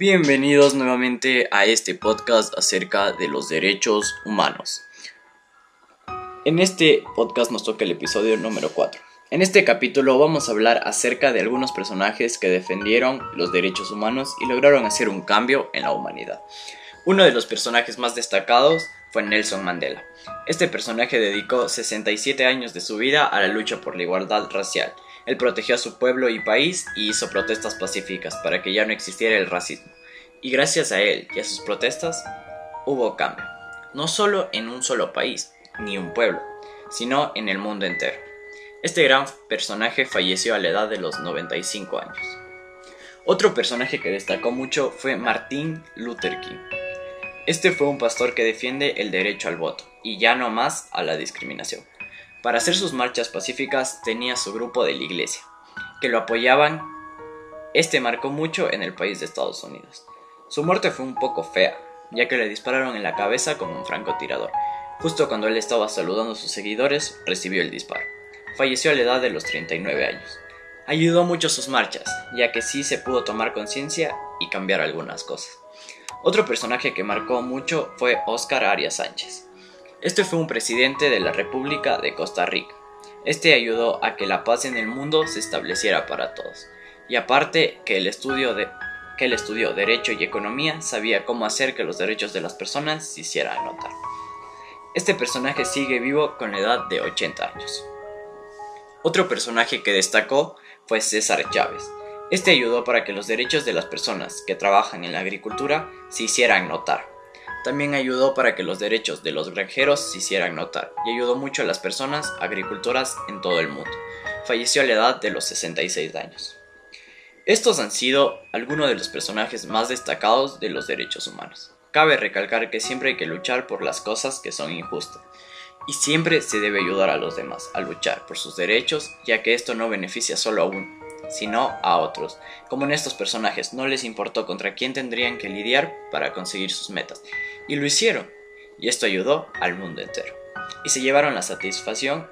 Bienvenidos nuevamente a este podcast acerca de los derechos humanos. En este podcast nos toca el episodio número 4. En este capítulo vamos a hablar acerca de algunos personajes que defendieron los derechos humanos y lograron hacer un cambio en la humanidad. Uno de los personajes más destacados fue Nelson Mandela. Este personaje dedicó 67 años de su vida a la lucha por la igualdad racial. Él protegió a su pueblo y país y hizo protestas pacíficas para que ya no existiera el racismo. Y gracias a él y a sus protestas hubo cambio. No solo en un solo país, ni un pueblo, sino en el mundo entero. Este gran personaje falleció a la edad de los 95 años. Otro personaje que destacó mucho fue Martin Luther King. Este fue un pastor que defiende el derecho al voto y ya no más a la discriminación. Para hacer sus marchas pacíficas tenía su grupo de la iglesia, que lo apoyaban. Este marcó mucho en el país de Estados Unidos. Su muerte fue un poco fea, ya que le dispararon en la cabeza con un francotirador. Justo cuando él estaba saludando a sus seguidores, recibió el disparo. Falleció a la edad de los 39 años. Ayudó mucho sus marchas, ya que sí se pudo tomar conciencia y cambiar algunas cosas. Otro personaje que marcó mucho fue Óscar Arias Sánchez. Este fue un presidente de la República de Costa Rica. Este ayudó a que la paz en el mundo se estableciera para todos. Y aparte que el estudio de que él estudió Derecho y Economía, sabía cómo hacer que los derechos de las personas se hicieran notar. Este personaje sigue vivo con la edad de 80 años. Otro personaje que destacó fue César Chávez. Este ayudó para que los derechos de las personas que trabajan en la agricultura se hicieran notar. También ayudó para que los derechos de los granjeros se hicieran notar y ayudó mucho a las personas agricultoras en todo el mundo. Falleció a la edad de los 66 años. Estos han sido algunos de los personajes más destacados de los derechos humanos. Cabe recalcar que siempre hay que luchar por las cosas que son injustas y siempre se debe ayudar a los demás a luchar por sus derechos ya que esto no beneficia solo a uno, sino a otros. Como en estos personajes no les importó contra quién tendrían que lidiar para conseguir sus metas, y lo hicieron, y esto ayudó al mundo entero. Y se llevaron la satisfacción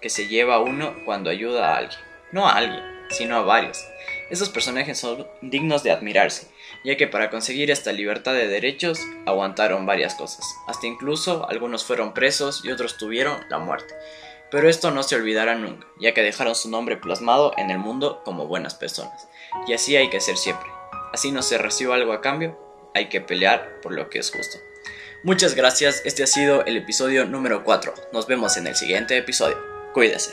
que se lleva uno cuando ayuda a alguien, no a alguien, sino a varios. Estos personajes son dignos de admirarse, ya que para conseguir esta libertad de derechos aguantaron varias cosas, hasta incluso algunos fueron presos y otros tuvieron la muerte. Pero esto no se olvidará nunca, ya que dejaron su nombre plasmado en el mundo como buenas personas. Y así hay que ser siempre. Así no se reciba algo a cambio, hay que pelear por lo que es justo. Muchas gracias, este ha sido el episodio número 4. Nos vemos en el siguiente episodio. Cuídese.